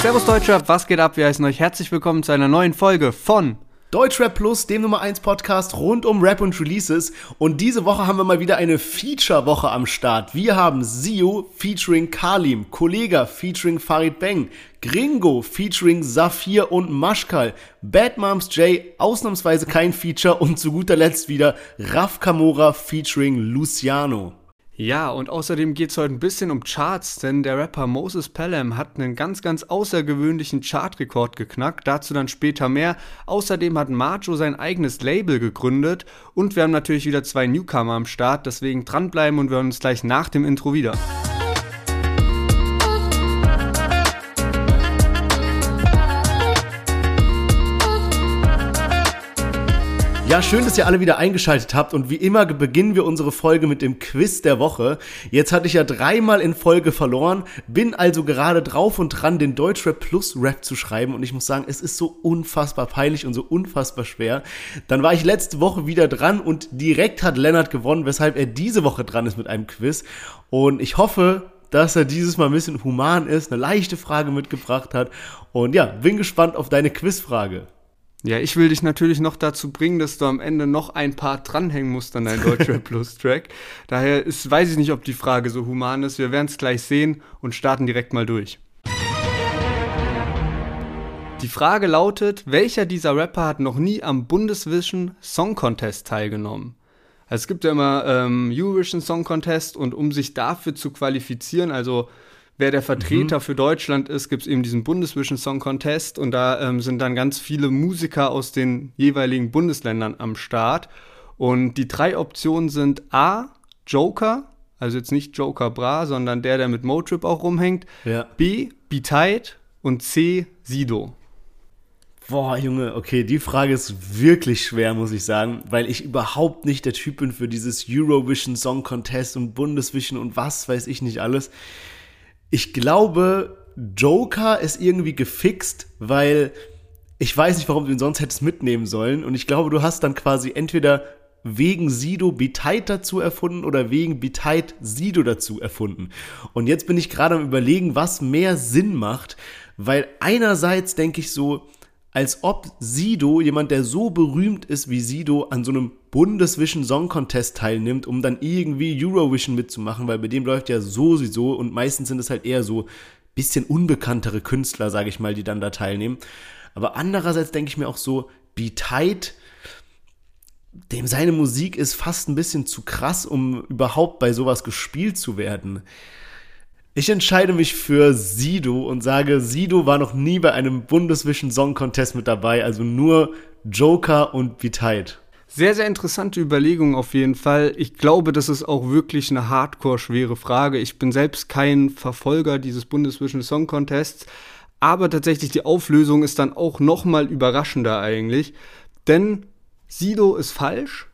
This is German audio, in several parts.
Servus Deutschrap, was geht ab? Wir heißen euch herzlich willkommen zu einer neuen Folge von Deutschrap Plus, dem Nummer 1 Podcast rund um Rap und Releases. Und diese Woche haben wir mal wieder eine Feature-Woche am Start. Wir haben Sio featuring Kalim, Kollega featuring Farid Bang, Gringo featuring Safir und Maschkal, Bad Moms J ausnahmsweise kein Feature und zu guter Letzt wieder Raf Kamora featuring Luciano. Ja, und außerdem geht es heute ein bisschen um Charts, denn der Rapper Moses Pelham hat einen ganz, ganz außergewöhnlichen Chartrekord geknackt. Dazu dann später mehr. Außerdem hat Macho sein eigenes Label gegründet und wir haben natürlich wieder zwei Newcomer am Start. Deswegen dranbleiben und wir hören uns gleich nach dem Intro wieder. Ja, schön, dass ihr alle wieder eingeschaltet habt und wie immer beginnen wir unsere Folge mit dem Quiz der Woche. Jetzt hatte ich ja dreimal in Folge verloren, bin also gerade drauf und dran, den Deutschrap Plus Rap zu schreiben und ich muss sagen, es ist so unfassbar peinlich und so unfassbar schwer. Dann war ich letzte Woche wieder dran und direkt hat Lennart gewonnen, weshalb er diese Woche dran ist mit einem Quiz und ich hoffe, dass er dieses Mal ein bisschen human ist, eine leichte Frage mitgebracht hat und ja, bin gespannt auf deine Quizfrage. Ja, ich will dich natürlich noch dazu bringen, dass du am Ende noch ein Part dranhängen musst an deinen Deutschrap Plus Track. Daher ist, weiß ich nicht, ob die Frage so human ist. Wir werden es gleich sehen und starten direkt mal durch. Die Frage lautet, welcher dieser Rapper hat noch nie am Bundesvision Song Contest teilgenommen? Also es gibt ja immer ähm, Eurovision Song Contest und um sich dafür zu qualifizieren, also wer der Vertreter mhm. für Deutschland ist, gibt es eben diesen Bundesvision Song Contest und da ähm, sind dann ganz viele Musiker aus den jeweiligen Bundesländern am Start. Und die drei Optionen sind A, Joker, also jetzt nicht Joker Bra, sondern der, der mit Motrip auch rumhängt. Ja. B, B-Tight und C, Sido. Boah, Junge, okay, die Frage ist wirklich schwer, muss ich sagen, weil ich überhaupt nicht der Typ bin für dieses Eurovision Song Contest und Bundesvision und was weiß ich nicht alles. Ich glaube, Joker ist irgendwie gefixt, weil ich weiß nicht, warum du ihn sonst hättest mitnehmen sollen. Und ich glaube, du hast dann quasi entweder wegen Sido Biteit dazu erfunden oder wegen Biteit Sido dazu erfunden. Und jetzt bin ich gerade am überlegen, was mehr Sinn macht, weil einerseits denke ich so, als ob Sido, jemand, der so berühmt ist wie Sido, an so einem Bundesvision Song Contest teilnimmt, um dann irgendwie Eurovision mitzumachen, weil bei dem läuft ja sowieso und meistens sind es halt eher so bisschen unbekanntere Künstler, sage ich mal, die dann da teilnehmen. Aber andererseits denke ich mir auch so, Be Tight, dem seine Musik ist fast ein bisschen zu krass, um überhaupt bei sowas gespielt zu werden. Ich entscheide mich für Sido und sage, Sido war noch nie bei einem Bundesvision Song Contest mit dabei, also nur Joker und Be Tight. Sehr, sehr interessante Überlegung auf jeden Fall. Ich glaube, das ist auch wirklich eine hardcore schwere Frage. Ich bin selbst kein Verfolger dieses Bundesvision Song Contests, aber tatsächlich die Auflösung ist dann auch noch mal überraschender eigentlich, denn Sido ist falsch.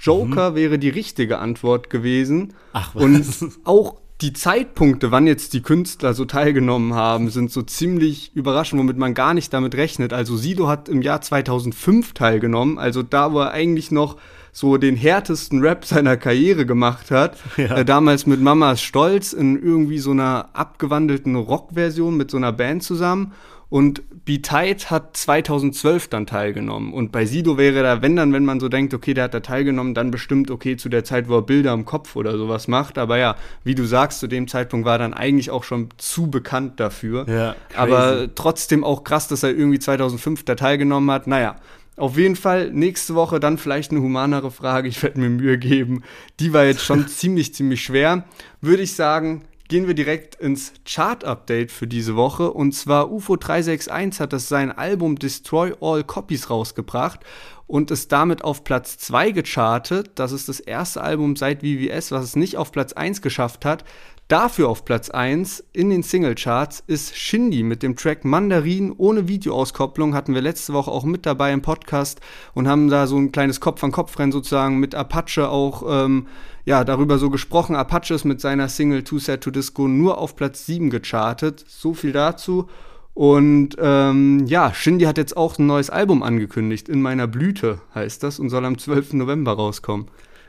Joker mhm. wäre die richtige Antwort gewesen. Ach, was? Und auch die Zeitpunkte, wann jetzt die Künstler so teilgenommen haben, sind so ziemlich überraschend, womit man gar nicht damit rechnet. Also Sido hat im Jahr 2005 teilgenommen, also da, wo er eigentlich noch so den härtesten Rap seiner Karriere gemacht hat. Ja. Äh, damals mit Mamas Stolz in irgendwie so einer abgewandelten Rockversion mit so einer Band zusammen. Und Be Tight hat 2012 dann teilgenommen. Und bei Sido wäre da, wenn dann, wenn man so denkt, okay, der hat da teilgenommen, dann bestimmt, okay, zu der Zeit, wo er Bilder im Kopf oder sowas macht. Aber ja, wie du sagst, zu dem Zeitpunkt war er dann eigentlich auch schon zu bekannt dafür. Ja, crazy. Aber trotzdem auch krass, dass er irgendwie 2005 da teilgenommen hat. Naja, auf jeden Fall nächste Woche dann vielleicht eine humanere Frage. Ich werde mir Mühe geben. Die war jetzt schon ziemlich, ziemlich schwer. Würde ich sagen, gehen wir direkt ins Chart-Update für diese Woche. Und zwar UFO 361 hat das sein Album Destroy All Copies rausgebracht und ist damit auf Platz 2 gechartet. Das ist das erste Album seit VVS, was es nicht auf Platz 1 geschafft hat. Dafür auf Platz 1 in den Singlecharts ist Shindy mit dem Track Mandarin ohne Videoauskopplung. Hatten wir letzte Woche auch mit dabei im Podcast und haben da so ein kleines Kopf-an-Kopf-Rennen sozusagen mit Apache auch ähm, ja, darüber so gesprochen. Apache ist mit seiner Single Too Sad to Disco nur auf Platz 7 gechartet. So viel dazu. Und ähm, ja, Shindy hat jetzt auch ein neues Album angekündigt. In meiner Blüte heißt das und soll am 12. November rauskommen.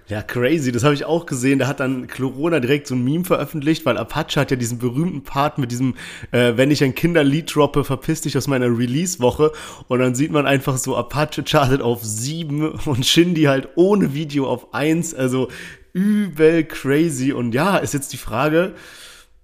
Ja, crazy, das habe ich auch gesehen. Da hat dann Corona direkt so ein Meme veröffentlicht, weil Apache hat ja diesen berühmten Part mit diesem, äh, wenn ich ein Kinderlied droppe, verpiss dich aus meiner Release-Woche. Und dann sieht man einfach so, Apache chartet auf sieben und Shindy halt ohne Video auf eins. Also übel crazy. Und ja, ist jetzt die Frage,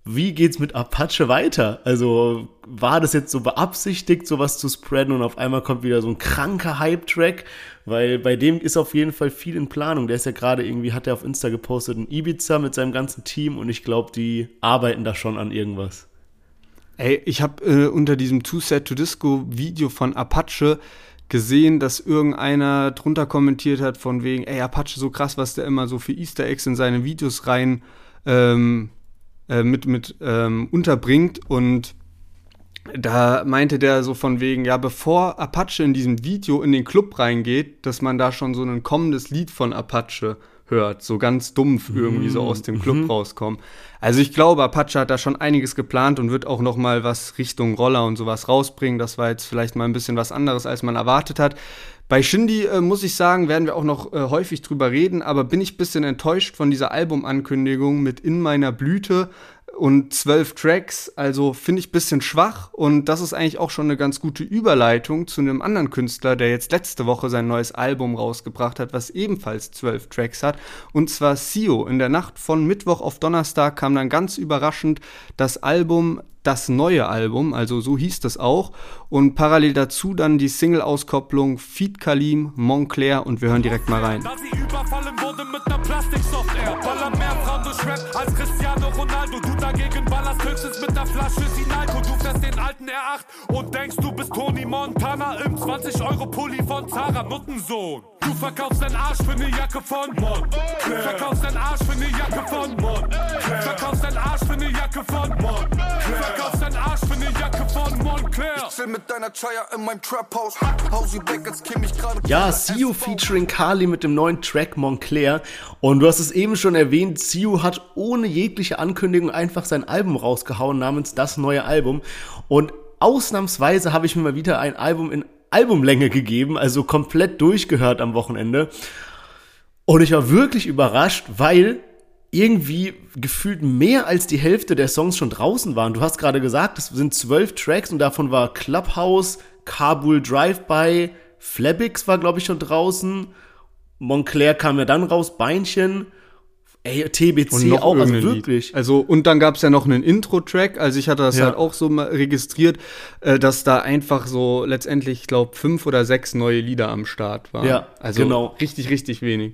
wie geht's mit Apache weiter? Also war das jetzt so beabsichtigt, sowas zu spreaden und auf einmal kommt wieder so ein kranker Hype-Track? Weil bei dem ist auf jeden Fall viel in Planung. Der ist ja gerade irgendwie, hat er auf Insta gepostet, in Ibiza mit seinem ganzen Team und ich glaube, die arbeiten da schon an irgendwas. Ey, ich habe äh, unter diesem Two Set to Disco Video von Apache gesehen, dass irgendeiner drunter kommentiert hat von wegen, ey, Apache so krass, was der immer so für Easter Eggs in seine Videos rein ähm, äh, mit, mit ähm, unterbringt und da meinte der so von wegen, ja, bevor Apache in diesem Video in den Club reingeht, dass man da schon so ein kommendes Lied von Apache hört, so ganz dumpf irgendwie so aus dem Club mhm. rauskommen. Also ich glaube, Apache hat da schon einiges geplant und wird auch noch mal was Richtung Roller und sowas rausbringen. Das war jetzt vielleicht mal ein bisschen was anderes, als man erwartet hat. Bei Shindy äh, muss ich sagen, werden wir auch noch äh, häufig drüber reden, aber bin ich ein bisschen enttäuscht von dieser Albumankündigung mit In meiner Blüte und zwölf Tracks, also finde ich ein bisschen schwach und das ist eigentlich auch schon eine ganz gute Überleitung zu einem anderen Künstler, der jetzt letzte Woche sein neues Album rausgebracht hat, was ebenfalls zwölf Tracks hat und zwar Sio. In der Nacht von Mittwoch auf Donnerstag kam dann ganz überraschend das Album das neue Album, also so hieß das auch. Und parallel dazu dann die Single-Auskopplung Feed Kalim, Montclair und wir hören direkt mal rein. Da sie überfallen wurde mit Plastiksoftware, baller mehr Frauen durch Rap als Cristiano Ronaldo. Du dagegen ballerst höchstens mit der Flasche Sinalco. Du fährst den alten R8 und denkst, du bist Tony Montana im 20-Euro-Pulli von Zara Nuttensohn. Du verkaufst deinen Arsch für eine Jacke von Montclair. Verkaufst deinen Arsch für eine Jacke von Montclair. Verkaufst deinen Arsch für eine Jacke von Montclair verkaufst deinen Arsch für eine Jacke von Montclair. Ich chill mit deiner Chaya in meinem Trap-Haus. Hausi back, als käme ich gerade. Ja, Sio featuring Kali mit dem neuen Track Montclair. Und du hast es eben schon erwähnt, Sio hat ohne jegliche Ankündigung einfach sein Album rausgehauen namens Das neue Album. Und ausnahmsweise habe ich mir mal wieder ein Album in Albumlänge gegeben, also komplett durchgehört am Wochenende. Und ich war wirklich überrascht, weil irgendwie gefühlt mehr als die Hälfte der Songs schon draußen waren. Du hast gerade gesagt, es sind zwölf Tracks und davon war Clubhouse, Kabul Drive-By, Flabix war, glaube ich, schon draußen. Montclair kam ja dann raus, Beinchen. Ey, TBC auch, also wirklich. Lied. Also, und dann gab es ja noch einen Intro-Track. Also, ich hatte das ja. halt auch so mal registriert, äh, dass da einfach so letztendlich, ich glaube, fünf oder sechs neue Lieder am Start waren. Ja, also genau. richtig, richtig wenig.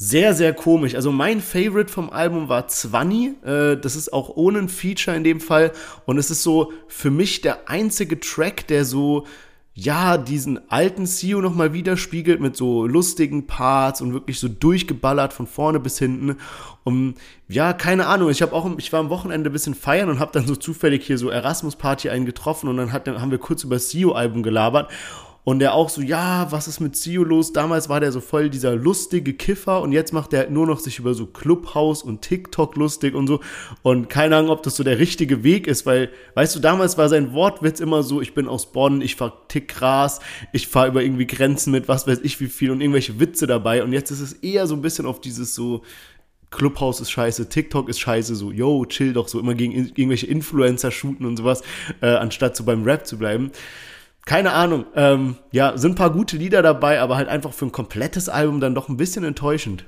Sehr, sehr komisch. Also mein Favorite vom Album war Zwanni. Äh, das ist auch ohne ein Feature in dem Fall. Und es ist so für mich der einzige Track, der so, ja, diesen alten CEO nochmal widerspiegelt mit so lustigen Parts und wirklich so durchgeballert von vorne bis hinten. Und ja, keine Ahnung. Ich habe auch, ich war am Wochenende ein bisschen feiern und habe dann so zufällig hier so Erasmus Party einen getroffen und dann, hat, dann haben wir kurz über das CEO-Album gelabert. Und der auch so, ja, was ist mit Sio los? Damals war der so voll dieser lustige Kiffer und jetzt macht der nur noch sich über so Clubhouse und TikTok lustig und so. Und keine Ahnung, ob das so der richtige Weg ist, weil, weißt du, damals war sein Wortwitz immer so, ich bin aus Bonn, ich fahr tick Gras, ich fahr über irgendwie Grenzen mit was weiß ich wie viel und irgendwelche Witze dabei. Und jetzt ist es eher so ein bisschen auf dieses so, Clubhouse ist scheiße, TikTok ist scheiße, so, yo, chill doch so immer gegen irgendwelche Influencer shooten und sowas, äh, anstatt so beim Rap zu bleiben keine Ahnung. Ähm, ja, sind ein paar gute Lieder dabei, aber halt einfach für ein komplettes Album dann doch ein bisschen enttäuschend.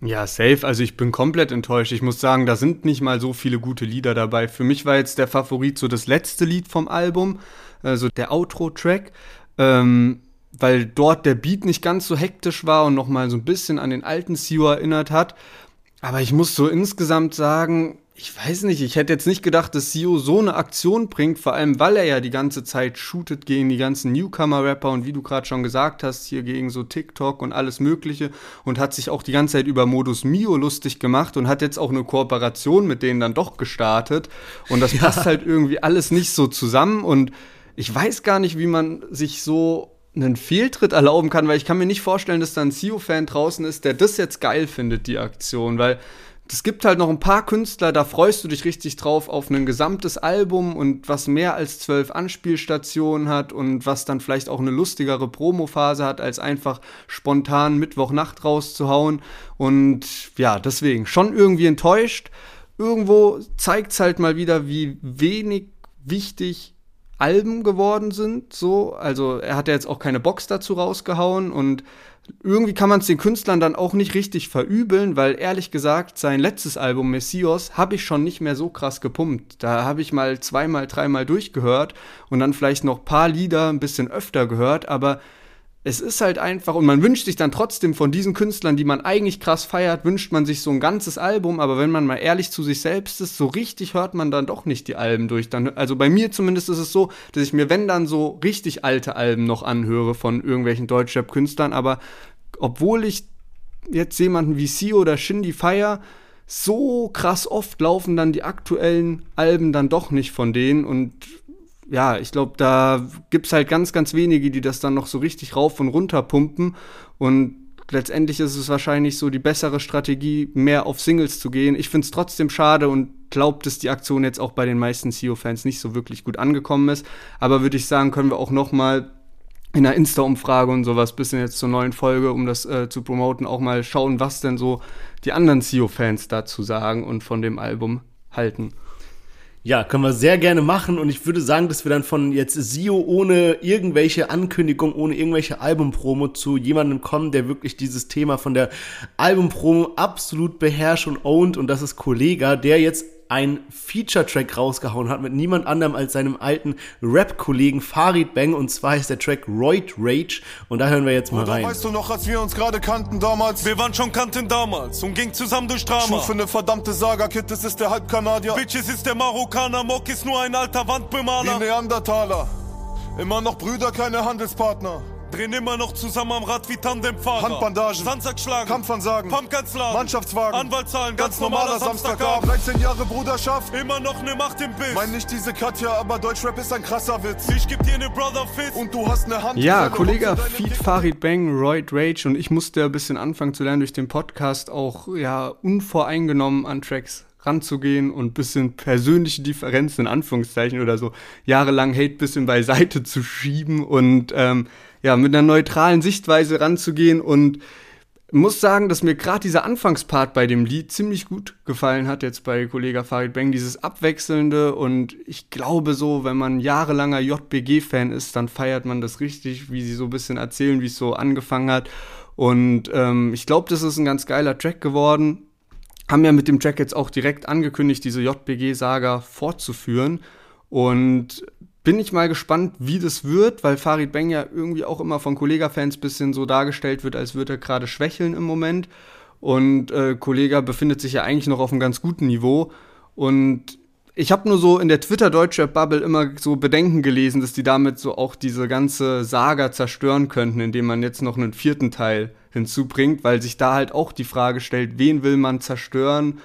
Ja, safe. Also ich bin komplett enttäuscht. Ich muss sagen, da sind nicht mal so viele gute Lieder dabei. Für mich war jetzt der Favorit so das letzte Lied vom Album, also der Outro-Track, ähm, weil dort der Beat nicht ganz so hektisch war und nochmal so ein bisschen an den alten Sio erinnert hat. Aber ich muss so insgesamt sagen, ich weiß nicht, ich hätte jetzt nicht gedacht, dass Sio so eine Aktion bringt, vor allem weil er ja die ganze Zeit shootet gegen die ganzen Newcomer-Rapper und wie du gerade schon gesagt hast, hier gegen so TikTok und alles Mögliche und hat sich auch die ganze Zeit über Modus Mio lustig gemacht und hat jetzt auch eine Kooperation mit denen dann doch gestartet und das ja. passt halt irgendwie alles nicht so zusammen und ich weiß gar nicht, wie man sich so einen Fehltritt erlauben kann, weil ich kann mir nicht vorstellen, dass da ein Sio-Fan draußen ist, der das jetzt geil findet, die Aktion, weil es gibt halt noch ein paar Künstler, da freust du dich richtig drauf auf ein gesamtes Album und was mehr als zwölf Anspielstationen hat und was dann vielleicht auch eine lustigere Promophase hat, als einfach spontan Mittwochnacht rauszuhauen. Und ja, deswegen schon irgendwie enttäuscht. Irgendwo zeigt es halt mal wieder, wie wenig wichtig Alben geworden sind. So, also er hat ja jetzt auch keine Box dazu rausgehauen und irgendwie kann man es den Künstlern dann auch nicht richtig verübeln, weil ehrlich gesagt, sein letztes Album Messios habe ich schon nicht mehr so krass gepumpt. Da habe ich mal zweimal, dreimal durchgehört und dann vielleicht noch paar Lieder ein bisschen öfter gehört, aber es ist halt einfach, und man wünscht sich dann trotzdem von diesen Künstlern, die man eigentlich krass feiert, wünscht man sich so ein ganzes Album, aber wenn man mal ehrlich zu sich selbst ist, so richtig hört man dann doch nicht die Alben durch. Dann, also bei mir zumindest ist es so, dass ich mir, wenn dann so richtig alte Alben noch anhöre von irgendwelchen Deutschrap-Künstlern, aber obwohl ich jetzt jemanden wie Sio oder Shindy feier, so krass oft laufen dann die aktuellen Alben dann doch nicht von denen. Und ja, ich glaube, da gibt es halt ganz, ganz wenige, die das dann noch so richtig rauf und runter pumpen. Und letztendlich ist es wahrscheinlich so die bessere Strategie, mehr auf Singles zu gehen. Ich finde es trotzdem schade und glaube, dass die Aktion jetzt auch bei den meisten CEO-Fans nicht so wirklich gut angekommen ist. Aber würde ich sagen, können wir auch noch mal in einer Insta-Umfrage und sowas, bisschen jetzt zur neuen Folge, um das äh, zu promoten, auch mal schauen, was denn so die anderen CEO-Fans dazu sagen und von dem Album halten. Ja, können wir sehr gerne machen und ich würde sagen, dass wir dann von jetzt Sio ohne irgendwelche Ankündigung, ohne irgendwelche Albumpromo zu jemandem kommen, der wirklich dieses Thema von der Albumpromo absolut beherrscht und ownt und das ist Kollega, der jetzt ein Feature-Track rausgehauen hat mit niemand anderem als seinem alten Rap-Kollegen Farid Bang und zwar ist der Track Roid Rage und da hören wir jetzt mal rein. Weißt du noch, als wir uns gerade kannten damals? Wir waren schon Kanten damals und gingen zusammen durch Drama. Schuf für eine verdammte Saga, Kid, das ist der Halbkanadier. Bitches ist der Marokkaner, Mock ist nur ein alter Wandbemaler. Die Neandertaler, immer noch Brüder, keine Handelspartner. Drehen immer noch zusammen am Rad wie Tandemfahrer. Handbandagen, Sandsack schlagen, Kampfansagen, Pumpkinsladen, Mannschaftswagen, Anwalt zahlen, ganz, normaler Samstagabend. 13 Jahre Bruderschaft, immer noch ne Macht im Bild. Mein nicht diese Katja, aber Deutschrap ist ein krasser Witz. Ich geb dir ne Brother Fist und du hast ne Hand. Ja, Kollege Feed Farid Bang, Royd Rage und ich musste ein bisschen anfangen zu lernen durch den Podcast auch ja unvoreingenommen an Tracks ranzugehen und ein bisschen persönliche Differenzen in Anführungszeichen oder so jahrelang Hate bisschen beiseite zu schieben und ähm, ja, mit einer neutralen Sichtweise ranzugehen und muss sagen, dass mir gerade dieser Anfangspart bei dem Lied ziemlich gut gefallen hat, jetzt bei Kollege Farid Bang, dieses Abwechselnde. Und ich glaube so, wenn man jahrelanger JBG-Fan ist, dann feiert man das richtig, wie sie so ein bisschen erzählen, wie es so angefangen hat. Und ähm, ich glaube, das ist ein ganz geiler Track geworden. Haben ja mit dem Track jetzt auch direkt angekündigt, diese JBG-Saga fortzuführen. Und bin ich mal gespannt, wie das wird, weil Farid Bang ja irgendwie auch immer von Kollega-Fans bisschen so dargestellt wird, als würde er gerade schwächeln im Moment. Und äh, Kollega befindet sich ja eigentlich noch auf einem ganz guten Niveau. Und ich habe nur so in der Twitter-Deutschrap-Bubble immer so Bedenken gelesen, dass die damit so auch diese ganze Saga zerstören könnten, indem man jetzt noch einen vierten Teil hinzubringt, weil sich da halt auch die Frage stellt, wen will man zerstören,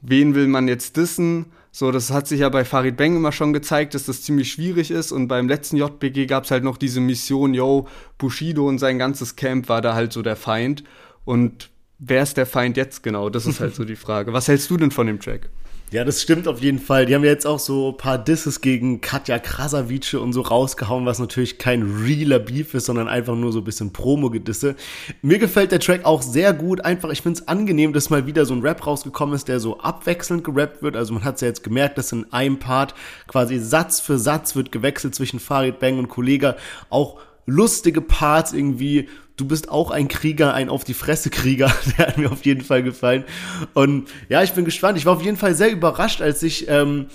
wen will man jetzt dissen so, das hat sich ja bei Farid Bang immer schon gezeigt, dass das ziemlich schwierig ist. Und beim letzten JBG gab es halt noch diese Mission, yo, Bushido und sein ganzes Camp war da halt so der Feind. Und wer ist der Feind jetzt genau? Das ist halt so die Frage. Was hältst du denn von dem Track? Ja, das stimmt auf jeden Fall. Die haben jetzt auch so ein paar Disses gegen Katja Krasavice und so rausgehauen, was natürlich kein realer Beef ist, sondern einfach nur so ein bisschen Promo-Gedisse. Mir gefällt der Track auch sehr gut. Einfach, ich finde es angenehm, dass mal wieder so ein Rap rausgekommen ist, der so abwechselnd gerappt wird. Also man hat es ja jetzt gemerkt, dass in einem Part quasi Satz für Satz wird gewechselt zwischen Farid Bang und Kollega. Auch lustige Parts irgendwie. Du bist auch ein Krieger, ein auf die Fresse Krieger. Der hat mir auf jeden Fall gefallen. Und ja, ich bin gespannt. Ich war auf jeden Fall sehr überrascht, als ich ähm,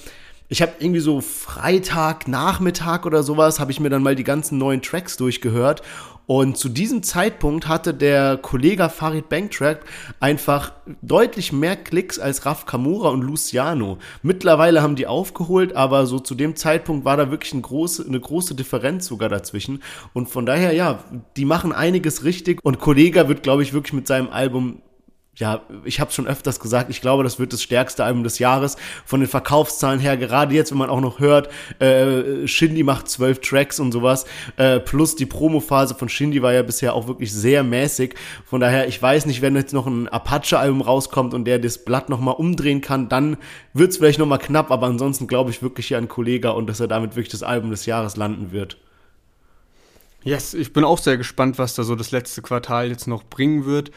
ich habe irgendwie so Freitag, Nachmittag oder sowas, habe ich mir dann mal die ganzen neuen Tracks durchgehört. Und zu diesem Zeitpunkt hatte der Kollege Farid Banktrack einfach deutlich mehr Klicks als Raf Kamura und Luciano. Mittlerweile haben die aufgeholt, aber so zu dem Zeitpunkt war da wirklich eine große, eine große Differenz sogar dazwischen. Und von daher, ja, die machen einiges richtig. Und Kollega wird, glaube ich, wirklich mit seinem Album ja, ich habe schon öfters gesagt, ich glaube, das wird das stärkste Album des Jahres von den Verkaufszahlen her. Gerade jetzt, wenn man auch noch hört, äh, Shindy macht zwölf Tracks und sowas, äh, plus die Promophase von Shindy war ja bisher auch wirklich sehr mäßig. Von daher, ich weiß nicht, wenn jetzt noch ein Apache-Album rauskommt und der das Blatt noch mal umdrehen kann, dann wird's vielleicht noch mal knapp. Aber ansonsten glaube ich wirklich hier an Kollega und dass er damit wirklich das Album des Jahres landen wird. Yes, ich bin auch sehr gespannt, was da so das letzte Quartal jetzt noch bringen wird.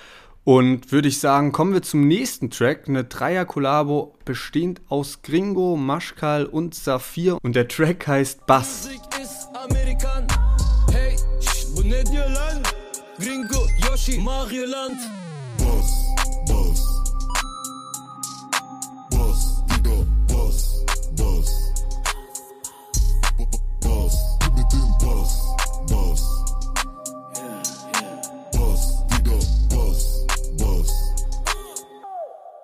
Und würde ich sagen, kommen wir zum nächsten Track. Eine Dreier-Kollabo bestehend aus Gringo, Maschkal und Saphir. Und der Track heißt Bass. Musik ist Amerikan. Hey, bu ne diyor lan? Gringo, Yoshi, Mario Land. Boss, Boss. Give me den. Im 600er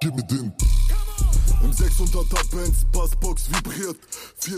Give me them.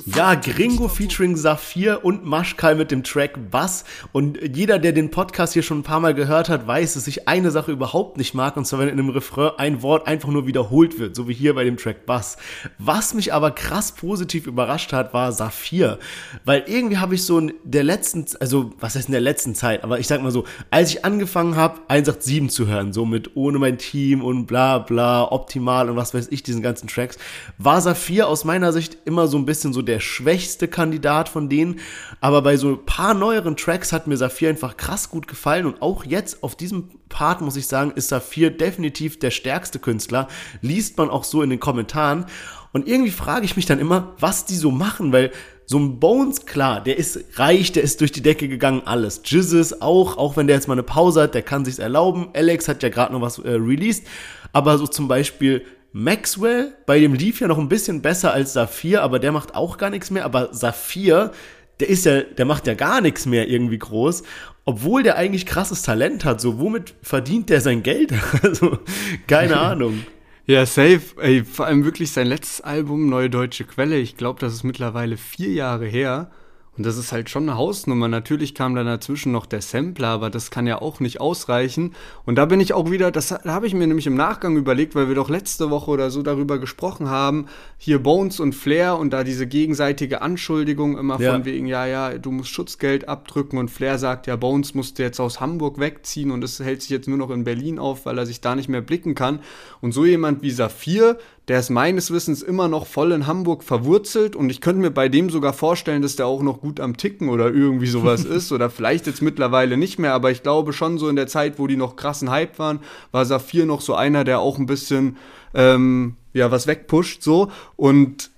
Ja, Gringo featuring Saphir und Maschkal mit dem Track Bass. Und jeder, der den Podcast hier schon ein paar Mal gehört hat, weiß, dass ich eine Sache überhaupt nicht mag. Und zwar, wenn in einem Refrain ein Wort einfach nur wiederholt wird. So wie hier bei dem Track Bass. Was mich aber krass positiv überrascht hat, war Saphir. Weil irgendwie habe ich so in der letzten, also was heißt in der letzten Zeit, aber ich sag mal so, als ich angefangen habe, 187 zu hören, so mit ohne mein Team und bla bla, optimal und was weiß ich, diesen ganzen Tracks, war Saphir aus meiner Sicht immer so ein bisschen so der schwächste Kandidat von denen. Aber bei so ein paar neueren Tracks hat mir Saphir einfach krass gut gefallen. Und auch jetzt auf diesem Part, muss ich sagen, ist Saphir definitiv der stärkste Künstler. Liest man auch so in den Kommentaren. Und irgendwie frage ich mich dann immer, was die so machen, weil so ein Bones, klar, der ist reich, der ist durch die Decke gegangen, alles. Jizzes auch, auch wenn der jetzt mal eine Pause hat, der kann sich's erlauben. Alex hat ja gerade noch was äh, released, aber so zum Beispiel Maxwell, bei dem lief ja noch ein bisschen besser als Saphir, aber der macht auch gar nichts mehr. Aber Saphir, der ist ja, der macht ja gar nichts mehr irgendwie groß, obwohl der eigentlich krasses Talent hat. So, womit verdient der sein Geld? also, keine Ahnung. Ja, safe. Ey, vor allem wirklich sein letztes Album, Neue Deutsche Quelle. Ich glaube, das ist mittlerweile vier Jahre her. Und das ist halt schon eine Hausnummer. Natürlich kam dann dazwischen noch der Sampler, aber das kann ja auch nicht ausreichen. Und da bin ich auch wieder, das da habe ich mir nämlich im Nachgang überlegt, weil wir doch letzte Woche oder so darüber gesprochen haben, hier Bones und Flair und da diese gegenseitige Anschuldigung immer ja. von wegen, ja, ja, du musst Schutzgeld abdrücken und Flair sagt, ja, Bones musste jetzt aus Hamburg wegziehen und es hält sich jetzt nur noch in Berlin auf, weil er sich da nicht mehr blicken kann. Und so jemand wie Saphir, der ist meines Wissens immer noch voll in Hamburg verwurzelt und ich könnte mir bei dem sogar vorstellen, dass der auch noch gut am Ticken oder irgendwie sowas ist oder vielleicht jetzt mittlerweile nicht mehr, aber ich glaube schon so in der Zeit, wo die noch krassen Hype waren, war Saphir noch so einer, der auch ein bisschen ähm, ja was wegpusht so. Und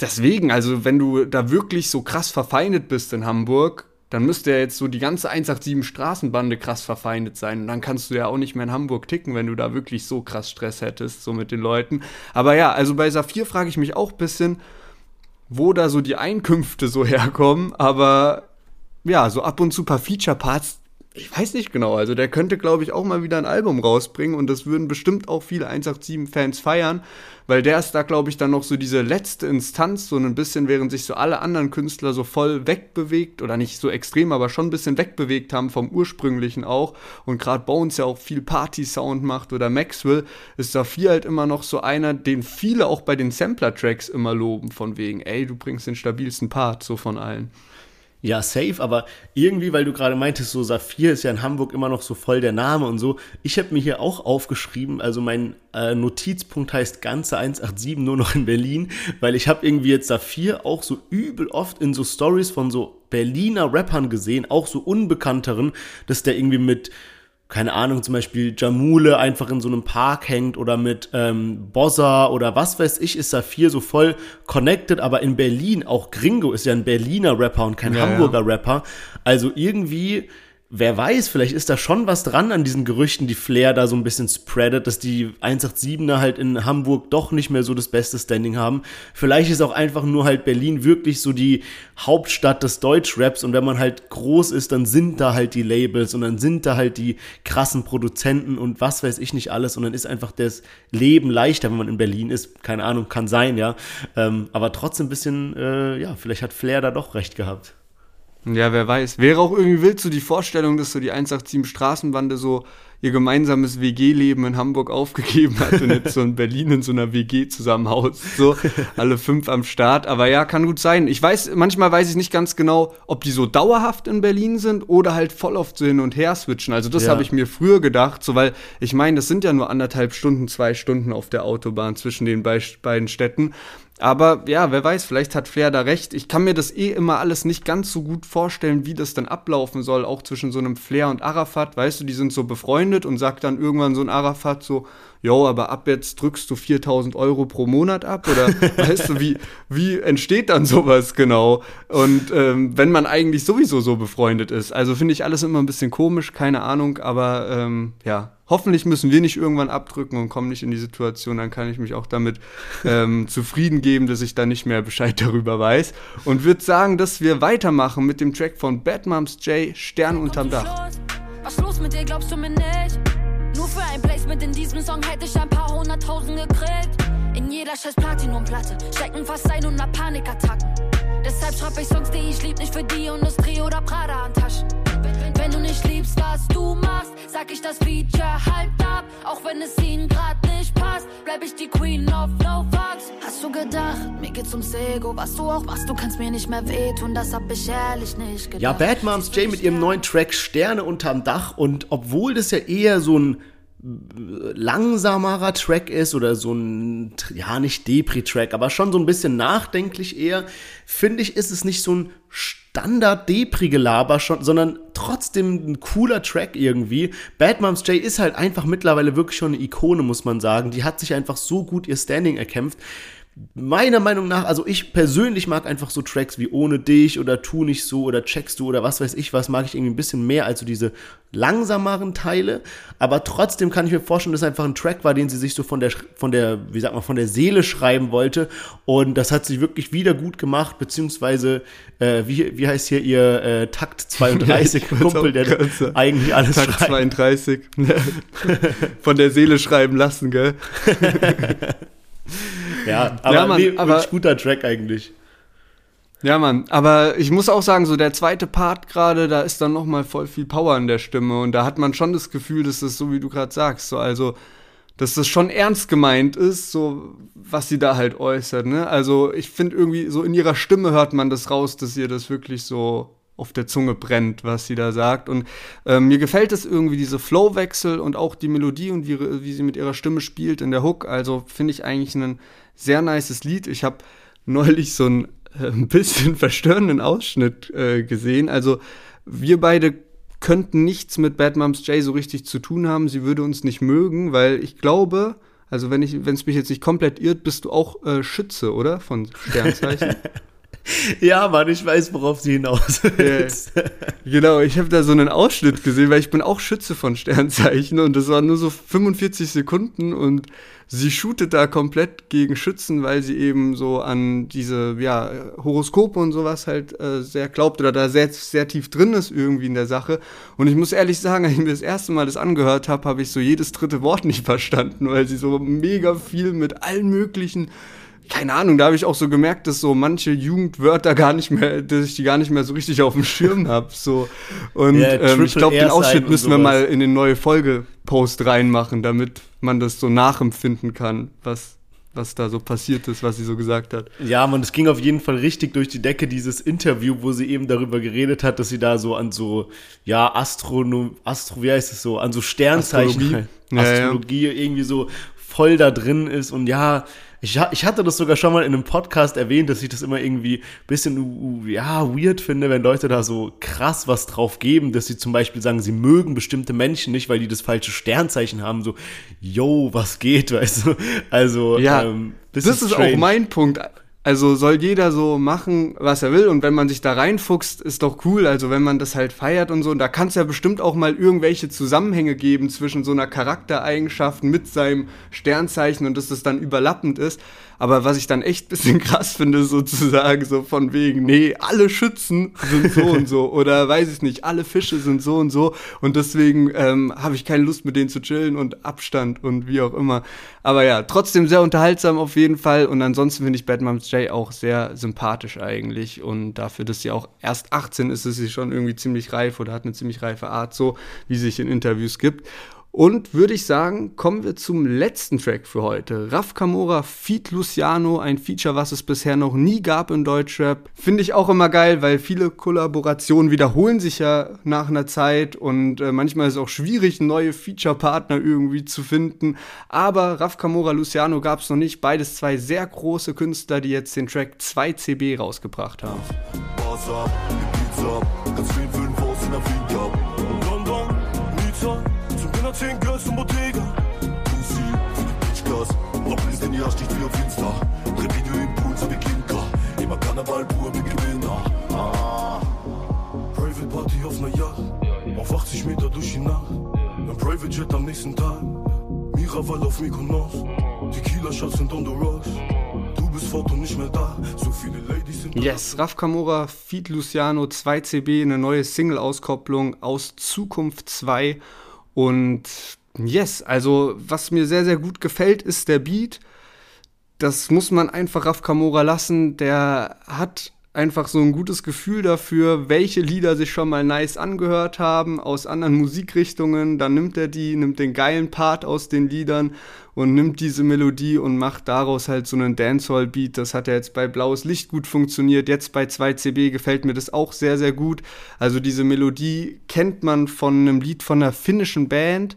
deswegen, also wenn du da wirklich so krass verfeindet bist in Hamburg, dann müsste ja jetzt so die ganze 187 Straßenbande krass verfeindet sein. Und dann kannst du ja auch nicht mehr in Hamburg ticken, wenn du da wirklich so krass Stress hättest, so mit den Leuten. Aber ja, also bei Saphir frage ich mich auch ein bisschen, wo da so die Einkünfte so herkommen. Aber ja, so ab und zu paar Feature-Parts, ich weiß nicht genau. Also der könnte, glaube ich, auch mal wieder ein Album rausbringen und das würden bestimmt auch viele 187-Fans feiern, weil der ist da, glaube ich, dann noch so diese letzte Instanz, so ein bisschen, während sich so alle anderen Künstler so voll wegbewegt oder nicht so extrem, aber schon ein bisschen wegbewegt haben vom ursprünglichen auch und gerade Bones ja auch viel Party-Sound macht oder Maxwell, ist da viel halt immer noch so einer, den viele auch bei den Sampler-Tracks immer loben, von wegen, ey, du bringst den stabilsten Part, so von allen. Ja, safe, aber irgendwie, weil du gerade meintest, so Saphir ist ja in Hamburg immer noch so voll der Name und so. Ich habe mir hier auch aufgeschrieben, also mein äh, Notizpunkt heißt ganze 187 nur noch in Berlin, weil ich habe irgendwie jetzt Saphir auch so übel oft in so Stories von so Berliner Rappern gesehen, auch so unbekannteren, dass der irgendwie mit keine Ahnung, zum Beispiel Jamule einfach in so einem Park hängt oder mit ähm, Bossa oder was weiß ich, ist Saphir so voll connected, aber in Berlin, auch Gringo ist ja ein Berliner Rapper und kein ja, Hamburger ja. Rapper. Also irgendwie wer weiß, vielleicht ist da schon was dran an diesen Gerüchten, die Flair da so ein bisschen spreadet, dass die 187er halt in Hamburg doch nicht mehr so das beste Standing haben. Vielleicht ist auch einfach nur halt Berlin wirklich so die Hauptstadt des Deutschraps und wenn man halt groß ist, dann sind da halt die Labels und dann sind da halt die krassen Produzenten und was weiß ich nicht alles und dann ist einfach das Leben leichter, wenn man in Berlin ist. Keine Ahnung, kann sein, ja. Ähm, aber trotzdem ein bisschen, äh, ja, vielleicht hat Flair da doch recht gehabt. Ja, wer weiß. Wäre auch irgendwie wild so die Vorstellung, dass so die 187 Straßenbande so ihr gemeinsames WG-Leben in Hamburg aufgegeben hat und jetzt so in Berlin in so einer WG zusammen haust. So, alle fünf am Start. Aber ja, kann gut sein. Ich weiß, manchmal weiß ich nicht ganz genau, ob die so dauerhaft in Berlin sind oder halt voll oft so hin und her switchen. Also das Ja. habe ich mir früher gedacht, so weil ich meine, das sind ja nur anderthalb Stunden, zwei Stunden auf der Autobahn zwischen den bei- beiden Städten. Aber ja, wer weiß, vielleicht hat Flair da recht. Ich kann mir das eh immer alles nicht ganz so gut vorstellen, wie das dann ablaufen soll, auch zwischen so einem Flair und Arafat. Weißt du, die sind so befreundet und sagt dann irgendwann so ein Arafat so, jo, aber ab jetzt drückst du 4000 Euro pro Monat ab? Oder weißt du, wie, wie entsteht dann sowas genau? Und ähm, wenn man eigentlich sowieso so befreundet ist. Also finde ich alles immer ein bisschen komisch, keine Ahnung, aber ähm, ja, hoffentlich müssen wir nicht irgendwann abdrücken und kommen nicht in die Situation, dann kann ich mich auch damit ähm, zufrieden geben, dass ich da nicht mehr Bescheid darüber weiß. Und würde sagen, dass wir weitermachen mit dem Track von Bad Moms J, Stern unterm Dach. Was los mit dir, glaubst du mir nicht? Nur für ein Placement in diesem Song hätte ich ein paar hunderttausend gekriegt. In jeder scheiß Platinum-Platte stecken fast 100 Panikattacken. Deshalb schreib ich Songs, die ich lieb, nicht für die Industrie oder Prada-Handtaschen. Wenn du nicht liebst, was du machst, sag ich das Feature halbt ab. Auch wenn es ihnen grad nicht passt, bleib ich die Queen of No Fucks. Hast du gedacht, mir geht's ums Ego, was du auch machst, du kannst mir nicht mehr wehtun, das hab ich ehrlich nicht gedacht. Ja, Bad Moms J mit ihrem neuen Track Sterne unterm Dach und obwohl das ja eher so ein langsamerer Track ist oder so ein, ja, nicht Depri-Track, aber schon so ein bisschen nachdenklich eher, finde ich, ist es nicht so ein Standard-Depri-Gelaber, schon, sondern trotzdem ein cooler Track irgendwie. Bad Moms J ist halt einfach mittlerweile wirklich schon eine Ikone, muss man sagen. Die hat sich einfach so gut ihr Standing erkämpft meiner Meinung nach, also ich persönlich mag einfach so Tracks wie Ohne dich oder Tu nicht so oder Checkst du oder was weiß ich was, mag ich irgendwie ein bisschen mehr als so diese langsameren Teile. Aber trotzdem kann ich mir vorstellen, dass es einfach ein Track war, den sie sich so von der, von der, wie sagt man, von der Seele schreiben wollte. Und das hat sie wirklich wieder gut gemacht, beziehungsweise, äh, wie, wie heißt hier ihr äh, Takt 32 Ich wollt's Kumpel, der eigentlich alles Tag schreibt. 32. Von der Seele schreiben lassen, gell? Ja, aber, Ja, Mann, nee, aber- guter Track eigentlich. Ja, Mann, aber ich muss auch sagen, so der zweite Part gerade, da ist dann noch mal voll viel Power in der Stimme und da hat man schon das Gefühl, dass das so wie du gerade sagst, so also dass das schon ernst gemeint ist, so was sie da halt äußert, ne? Also, ich finde irgendwie so in ihrer Stimme hört man das raus, dass ihr das wirklich so auf der Zunge brennt, was sie da sagt. Und ähm, mir gefällt es irgendwie, diese Flowwechsel und auch die Melodie und wie, wie sie mit ihrer Stimme spielt in der Hook. Also finde ich eigentlich ein sehr nices Lied. Ich habe neulich so ein äh, ein bisschen verstörenden Ausschnitt äh, gesehen. Also wir beide könnten nichts mit Bad Moms J so richtig zu tun haben. Sie würde uns nicht mögen, weil ich glaube, also wenn es mich jetzt nicht komplett irrt, bist du auch äh, Schütze, oder? Von Sternzeichen. Ja, Mann, ich weiß, worauf sie hinaus willst. Genau, ich habe da so einen Ausschnitt gesehen, weil ich bin auch Schütze von Sternzeichen und das waren nur so 45 Sekunden und sie shootet da komplett gegen Schützen, weil sie eben so an diese ja, Horoskope und sowas halt äh, sehr glaubt oder da sehr, sehr tief drin ist irgendwie in der Sache. Und ich muss ehrlich sagen, als ich mir das erste Mal das angehört habe, habe ich so jedes dritte Wort nicht verstanden, weil sie so mega viel mit allen möglichen keine Ahnung, da habe ich auch so gemerkt, dass so manche Jugendwörter gar nicht mehr, dass ich die gar nicht mehr so richtig auf dem Schirm habe. So. Und Ja, ähm, ich glaube, den Ausschnitt und müssen wir mal in den neue Folge-Post reinmachen, damit man das so nachempfinden kann, was, was da so passiert ist, was sie so gesagt hat. Ja, man, es ging auf jeden Fall richtig durch die Decke, dieses Interview, wo sie eben darüber geredet hat, dass sie da so an so, ja, Astronom, Astro, wie heißt es so, an so Sternzeichen, Astrologie. Ja, ja. Astrologie irgendwie so voll da drin ist und ja, ich, ich hatte das sogar schon mal in einem Podcast erwähnt, dass ich das immer irgendwie ein bisschen, uh, ja, weird finde, wenn Leute da so krass was drauf geben, dass sie zum Beispiel sagen, sie mögen bestimmte Menschen nicht, weil die das falsche Sternzeichen haben, so, yo, was geht, weißt du, also, Ja, ähm, das ist strange. auch mein Punkt. Also soll jeder so machen, was er will und wenn man sich da reinfuchst, ist doch cool. Also wenn man das halt feiert und so, und da kann es ja bestimmt auch mal irgendwelche Zusammenhänge geben zwischen so einer Charaktereigenschaft mit seinem Sternzeichen und dass das dann überlappend ist. Aber was ich dann echt ein bisschen krass finde, sozusagen, so von wegen, nee, alle Schützen sind so und so. Oder weiß ich nicht, alle Fische sind so und so. Und deswegen ähm, habe ich keine Lust, mit denen zu chillen und Abstand und wie auch immer. Aber ja, trotzdem sehr unterhaltsam auf jeden Fall. Und ansonsten finde ich Bad Moms J auch sehr sympathisch eigentlich. Und dafür, dass sie auch erst 18 ist, ist sie schon irgendwie ziemlich reif oder hat eine ziemlich reife Art, so wie sie sich in Interviews gibt. Und würde ich sagen, kommen wir zum letzten Track für heute. Raf Kamora Feat Luciano, ein Feature, was es bisher noch nie gab in Deutschrap. Finde ich auch immer geil, weil viele Kollaborationen wiederholen sich ja nach einer Zeit und äh, manchmal ist es auch schwierig, neue Feature-Partner irgendwie zu finden. Aber Raf Kamora Luciano gab es noch nicht. Beides zwei sehr große Künstler, die jetzt den Track 2CB rausgebracht haben. In der 10 Girls und Bottega. Pussy, für die Bitchgas, Robles den Jahr sticht wie auf Insta. Revidio im Pool, so wie Kinka. Immer Karneval pur wie Gewinner. Ah. Private Party auf ner Yacht, auf 80 Meter durch die Nacht. Ein Private Jet am nächsten Tag. Miraval auf Mykonos. Tequila Shots sind on the rocks. Nicht Yes, Raf Kamora, Feed Luciano, 2CB, eine neue Single-Auskopplung aus Zukunft 2. Und yes, also was mir sehr, sehr gut gefällt, ist der Beat. Das muss man einfach Raf Kamora lassen. Der hat einfach so ein gutes Gefühl dafür, welche Lieder sich schon mal nice angehört haben aus anderen Musikrichtungen. Dann nimmt er die, nimmt den geilen Part aus den Liedern und nimmt diese Melodie und macht daraus halt so einen Dancehall-Beat. Das hat ja jetzt bei Blaues Licht gut funktioniert. Jetzt bei 2CB gefällt mir das auch sehr, sehr gut. Also diese Melodie kennt man von einem Lied von einer finnischen Band.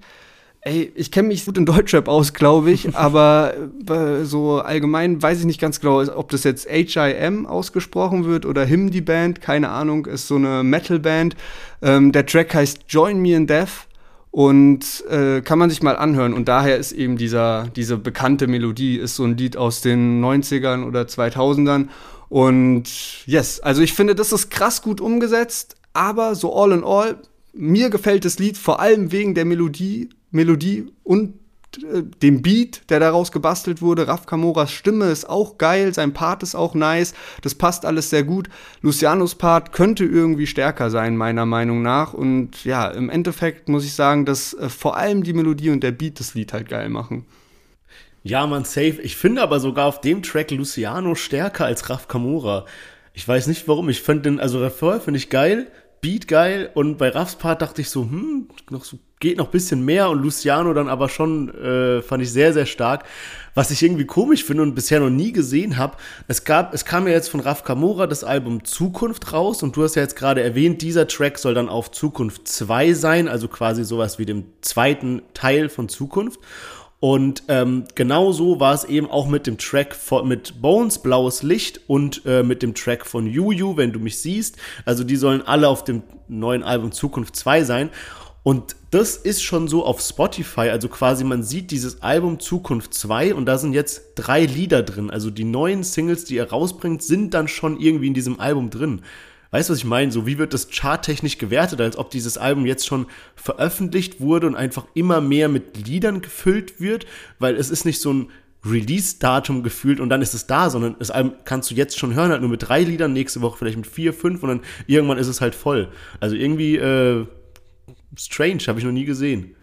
Ey, ich kenne mich gut in Deutschrap aus, glaube ich, aber äh, so allgemein weiß ich nicht ganz genau, ob das jetzt H.I.M. ausgesprochen wird oder Him, die Band, keine Ahnung, ist so eine Metal-Band. Ähm, der Track heißt Join Me in Death und äh, kann man sich mal anhören. Und daher ist eben dieser, diese bekannte Melodie, ist so ein Lied aus den 90ern oder 2000ern. Und yes, also ich finde, das ist krass gut umgesetzt, aber so all in all, mir gefällt das Lied vor allem wegen der Melodie, Melodie und äh, dem Beat, der daraus gebastelt wurde. Raf Kamoras Stimme ist auch geil, sein Part ist auch nice, das passt alles sehr gut. Lucianos Part könnte irgendwie stärker sein, meiner Meinung nach. Und ja, im Endeffekt muss ich sagen, dass äh, vor allem die Melodie und der Beat das Lied halt geil machen. Ja, man, safe. Ich finde aber sogar auf dem Track Luciano stärker als Raf Kamora. Ich weiß nicht warum. Ich finde den, also Refrain finde ich geil, Beat geil und bei Raffs Part dachte ich so, hm, noch so geht noch bisschen mehr und Luciano dann aber schon äh, fand ich sehr sehr stark. Was ich irgendwie komisch finde und bisher noch nie gesehen habe, es gab es kam ja jetzt von Raf Kamora das Album Zukunft raus und du hast ja jetzt gerade erwähnt, dieser Track soll dann auf Zukunft 2 sein, also quasi sowas wie dem zweiten Teil von Zukunft. Und ähm, genau so war es eben auch mit dem Track von, mit Bones, Blaues Licht und äh, mit dem Track von Juju, wenn du mich siehst. Also die sollen alle auf dem neuen Album Zukunft 2 sein. Und das ist schon so auf Spotify, also quasi man sieht dieses Album Zukunft 2 und da sind jetzt drei Lieder drin. Also die neuen Singles, die er rausbringt, sind dann schon irgendwie in diesem Album drin. Weißt du, was ich meine? So, wie wird das charttechnisch gewertet, als ob dieses Album jetzt schon veröffentlicht wurde und einfach immer mehr mit Liedern gefüllt wird, weil es ist nicht so ein Release-Datum gefühlt und dann ist es da, sondern das Album kannst du jetzt schon hören, halt nur mit drei Liedern, nächste Woche vielleicht mit vier, fünf und dann irgendwann ist es halt voll. Also irgendwie, äh, strange, habe ich noch nie gesehen.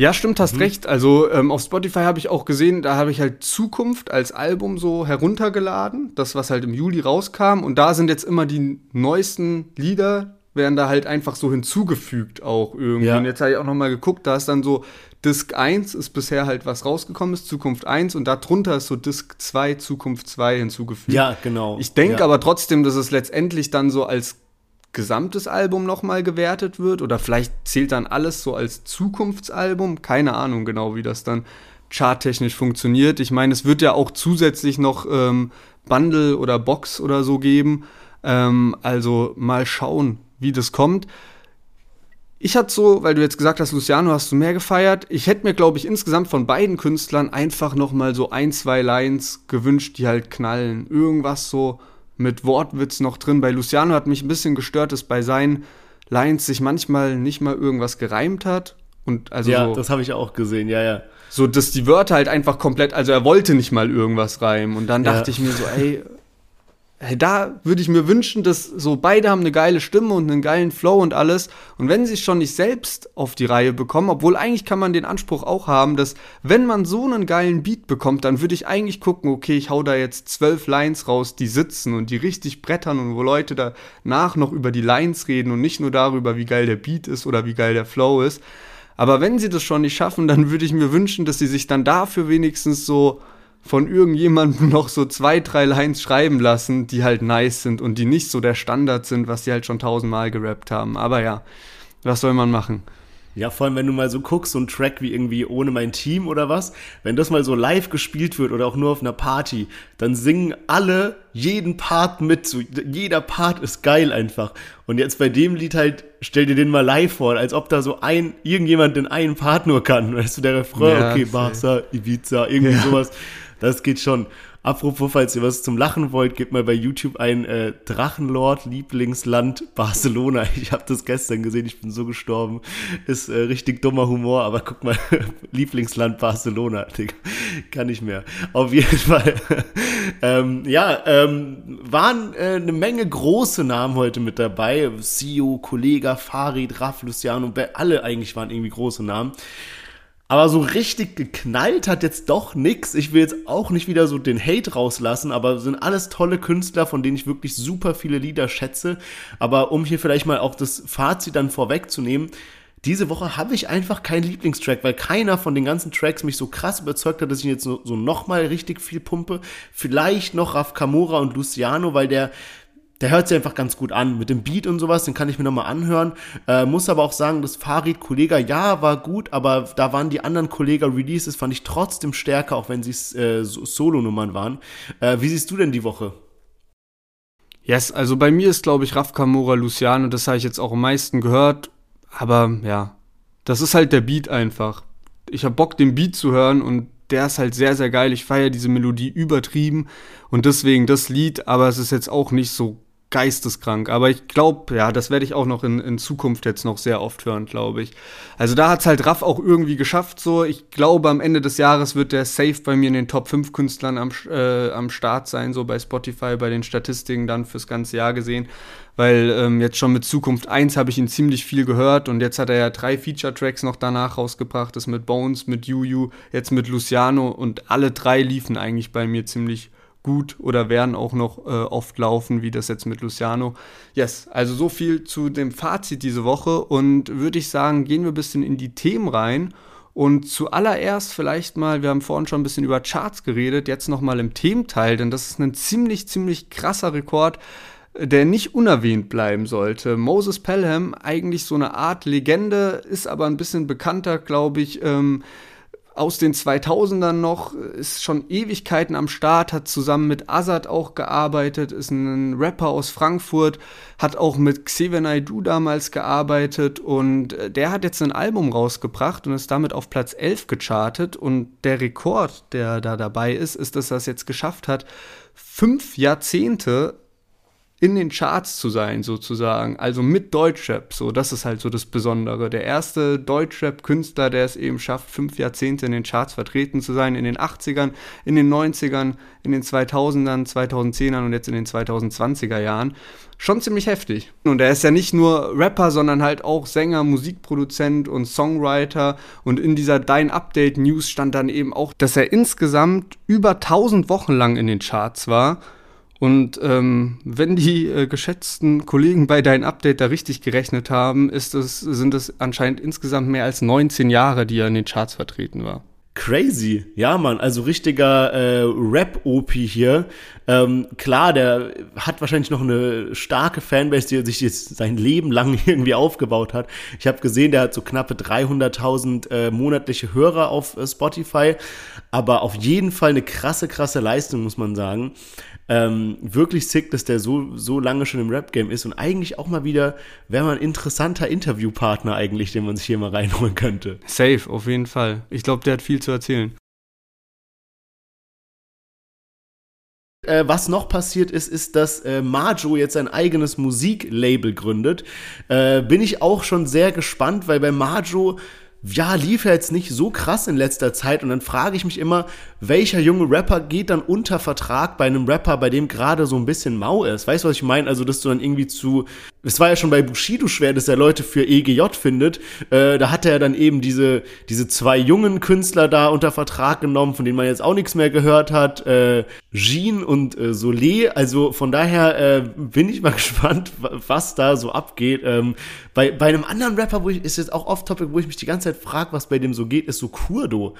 Ja, stimmt, hast mhm. recht. Also ähm, auf Spotify habe ich auch gesehen, da habe ich halt Zukunft als Album so heruntergeladen, das was halt im Juli rauskam und da sind jetzt immer die neuesten Lieder werden da halt einfach so hinzugefügt auch irgendwie. Ja. Und jetzt habe ich auch noch mal geguckt, da ist dann so Disk 1 ist bisher halt was rausgekommen ist, Zukunft 1 und darunter ist so Disk 2 Zukunft 2 hinzugefügt. Ja, genau. Ich denke ja. aber trotzdem, dass es letztendlich dann so als gesamtes Album nochmal gewertet wird oder vielleicht zählt dann alles so als Zukunftsalbum. Keine Ahnung genau, wie das dann charttechnisch funktioniert. Ich meine, es wird ja auch zusätzlich noch ähm, Bundle oder Box oder so geben. Ähm, also mal schauen, wie das kommt. Ich hatte so, weil du jetzt gesagt hast, Luciano hast du mehr gefeiert. Ich hätte mir, glaube ich, insgesamt von beiden Künstlern einfach noch mal so ein, zwei Lines gewünscht, die halt knallen. Irgendwas so mit Wortwitz noch drin. Bei Luciano hat mich ein bisschen gestört, dass bei seinen Lines sich manchmal nicht mal irgendwas gereimt hat. Und also ja, so, das habe ich auch gesehen, ja, ja. so, dass die Wörter halt einfach komplett, also er wollte nicht mal irgendwas reimen. Und dann Ja. dachte ich mir so, ey da würde ich mir wünschen, dass so beide haben eine geile Stimme und einen geilen Flow und alles. Und wenn sie es schon nicht selbst auf die Reihe bekommen, obwohl eigentlich kann man den Anspruch auch haben, dass wenn man so einen geilen Beat bekommt, dann würde ich eigentlich gucken, okay, ich hau da jetzt zwölf Lines raus, die sitzen und die richtig brettern und wo Leute danach noch über die Lines reden und nicht nur darüber, wie geil der Beat ist oder wie geil der Flow ist. Aber wenn sie das schon nicht schaffen, dann würde ich mir wünschen, dass sie sich dann dafür wenigstens so von irgendjemandem noch so zwei, drei Lines schreiben lassen, die halt nice sind und die nicht so der Standard sind, was die halt schon tausendmal gerappt haben. Aber ja, was soll man machen? Ja, vor allem, wenn du mal so guckst, so ein Track wie irgendwie ohne mein Team oder was, wenn das mal so live gespielt wird oder auch nur auf einer Party, dann singen alle jeden Part mit. So, jeder Part ist geil einfach. Und jetzt bei dem Lied halt, stell dir den mal live vor, als ob da so ein, irgendjemand den einen Part nur kann. Weißt du, der Refrain, Ja, okay. Barca, Ibiza, irgendwie Ja. sowas. Das geht schon. Apropos, falls ihr was zum Lachen wollt, gebt mal bei YouTube ein äh, Drachenlord Lieblingsland Barcelona. Ich habe das gestern gesehen, ich bin so gestorben. Ist äh, richtig dummer Humor, aber guck mal, Lieblingsland Barcelona, Digga. kann nicht mehr. Auf jeden Fall. ähm, ja, ähm, waren äh, eine Menge große Namen heute mit dabei. Sio, Kollega, Farid, Raff, Luciano, alle eigentlich waren irgendwie große Namen. Aber so richtig geknallt hat jetzt doch nix. Ich will jetzt auch nicht wieder so den Hate rauslassen, aber sind alles tolle Künstler, von denen ich wirklich super viele Lieder schätze. Aber um hier vielleicht mal auch das Fazit dann vorwegzunehmen, diese Woche habe ich einfach keinen Lieblingstrack, weil keiner von den ganzen Tracks mich so krass überzeugt hat, dass ich ihn jetzt so, so nochmal richtig viel pumpe. Vielleicht noch Raf Kamora und Luciano, weil der der hört sich einfach ganz gut an. Mit dem Beat und sowas, den kann ich mir nochmal anhören. Äh, muss aber auch sagen, das Farid Kollega, ja, war gut, aber da waren die anderen Kollega Releases, fand ich trotzdem stärker, auch wenn sie äh, so Solo-Nummern waren. Äh, wie siehst du denn die Woche? Yes, also bei mir ist, glaube ich, Raf Kamora Luciano, das habe ich jetzt auch am meisten gehört. Aber ja, das ist halt der Beat einfach. Ich habe Bock, den Beat zu hören und der ist halt sehr, sehr geil. Ich feiere diese Melodie übertrieben und deswegen das Lied, aber es ist jetzt auch nicht so geisteskrank. Aber ich glaube, ja, das werde ich auch noch in, in Zukunft jetzt noch sehr oft hören, glaube ich. Also da hat's halt Raff auch irgendwie geschafft. So, ich glaube, am Ende des Jahres wird der safe bei mir in den Top 5 Künstlern am, äh, am Start sein, so bei Spotify, bei den Statistiken dann fürs ganze Jahr gesehen. Weil ähm, jetzt schon mit Zukunft 1 habe ich ihn ziemlich viel gehört und jetzt hat er ja drei Feature-Tracks noch danach rausgebracht. Das mit Bones, mit Juju, jetzt mit Luciano und alle drei liefen eigentlich bei mir ziemlich gut oder werden auch noch äh, oft laufen, wie das jetzt mit Luciano. Yes, also so viel zu dem Fazit diese Woche und würde ich sagen, gehen wir ein bisschen in die Themen rein. Und zuallererst vielleicht mal, wir haben vorhin schon ein bisschen über Charts geredet, jetzt nochmal im Thementeil, denn das ist ein ziemlich, ziemlich krasser Rekord, der nicht unerwähnt bleiben sollte. Moses Pelham, eigentlich so eine Art Legende, ist aber ein bisschen bekannter, glaube ich, ähm, aus den 2000ern noch, ist schon Ewigkeiten am Start, hat zusammen mit Azad auch gearbeitet, ist ein Rapper aus Frankfurt, hat auch mit Xavier Naidoo damals gearbeitet und äh, der hat jetzt ein Album rausgebracht und ist damit auf Platz 11 gechartet und der Rekord, der da dabei ist, ist, dass er es jetzt geschafft hat, fünf Jahrzehnte in den Charts zu sein, sozusagen. Also mit Deutschrap. So, das ist halt so das Besondere. Der erste Deutschrap-Künstler, der es eben schafft, fünf Jahrzehnte in den Charts vertreten zu sein, in den 80ern, in den 90ern, in den 2000ern, 2010ern und jetzt in den 2020er Jahren. Schon ziemlich heftig. Und er ist ja nicht nur Rapper, sondern halt auch Sänger, Musikproduzent und Songwriter. Und in dieser Dein Update News stand dann eben auch, dass er insgesamt über 1000 Wochen lang in den Charts war. Und ähm, wenn die äh, geschätzten Kollegen bei Dein Update da richtig gerechnet haben, ist es, sind es anscheinend insgesamt mehr als 19 Jahre, die er in den Charts vertreten war. Crazy, ja Mann, also richtiger äh, Rap-OP hier. Ähm, klar, der hat wahrscheinlich noch eine starke Fanbase, die sich jetzt sein Leben lang irgendwie aufgebaut hat. Ich habe gesehen, der hat so knappe 300.000 äh, monatliche Hörer auf äh, Spotify, aber auf jeden Fall eine krasse, krasse Leistung, muss man sagen. Ähm, wirklich sick, dass der so, so lange schon im Rap-Game ist und eigentlich auch mal wieder, wäre mal ein interessanter Interviewpartner eigentlich, den man sich hier mal reinholen könnte. Safe, auf jeden Fall. Ich glaube, der hat viel zu erzählen. Äh, was noch passiert ist, ist, dass äh, Majo jetzt ein eigenes Musiklabel gründet. Äh, bin ich auch schon sehr gespannt, weil bei Majo ja, lief er jetzt nicht so krass in letzter Zeit und dann frage ich mich immer, welcher junge Rapper geht dann unter Vertrag bei einem Rapper, bei dem gerade so ein bisschen mau ist? Weißt du, was ich meine? Also, dass du dann irgendwie zu, es war ja schon bei Bushido schwer, dass er Leute für EGJ findet, äh, da hat er dann eben diese, diese zwei jungen Künstler da unter Vertrag genommen, von denen man jetzt auch nichts mehr gehört hat, äh, Jean und äh, Solé, also von daher äh, bin ich mal gespannt, was da so abgeht. Ähm, bei, bei einem anderen Rapper, wo ich, ist jetzt auch off-topic, wo ich mich die ganze Zeit frage, was bei dem so geht, ist so Kurdo.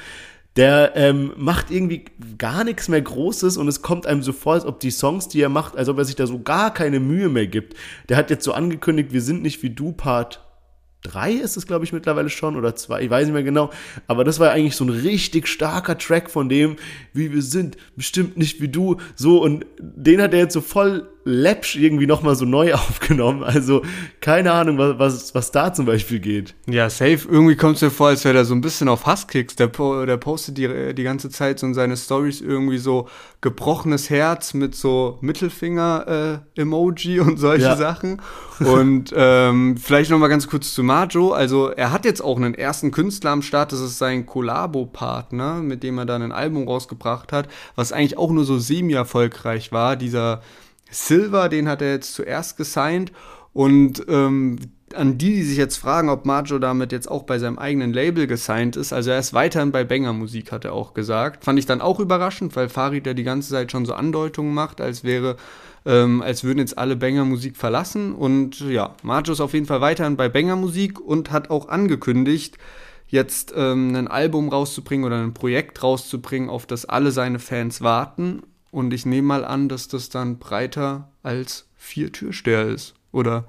Der ähm, macht irgendwie gar nichts mehr Großes und es kommt einem so vor, als ob die Songs, die er macht, als ob er sich da so gar keine Mühe mehr gibt. Der hat jetzt so angekündigt, wir sind nicht wie du, Part drei ist es, glaube ich, mittlerweile schon oder zwei, ich weiß nicht mehr genau. Aber das war eigentlich so ein richtig starker Track von dem, wie wir sind, bestimmt nicht wie du. So, und den hat er jetzt so voll läppsch irgendwie nochmal so neu aufgenommen. Also keine Ahnung, was, was, was da zum Beispiel geht. Ja, safe. Irgendwie kommt es mir vor, als wäre der so ein bisschen auf Hasskicks. Der, der postet die, die ganze Zeit so in seine Stories irgendwie so gebrochenes Herz mit so Mittelfinger-Emoji äh, und solche ja. Sachen. Und ähm, vielleicht nochmal ganz kurz zu Majo. Also er hat jetzt auch einen ersten Künstler am Start. Das ist sein Kollabo-Partner, mit dem er dann ein Album rausgebracht hat, was eigentlich auch nur so semi-erfolgreich war. Dieser Silver, den hat er jetzt zuerst gesigned und ähm, an die, die sich jetzt fragen, ob Majo damit jetzt auch bei seinem eigenen Label gesigned ist, also er ist weiterhin bei Banger Musik, hat er auch gesagt. Fand ich dann auch überraschend, weil Farid ja die ganze Zeit schon so Andeutungen macht, als wäre, ähm, als würden jetzt alle Banger Musik verlassen. Und ja, Majo ist auf jeden Fall weiterhin bei Banger Musik und hat auch angekündigt, jetzt ähm, ein Album rauszubringen oder ein Projekt rauszubringen, auf das alle seine Fans warten. Und ich nehme mal an, dass das dann breiter als vier Türsteher ist. Oder,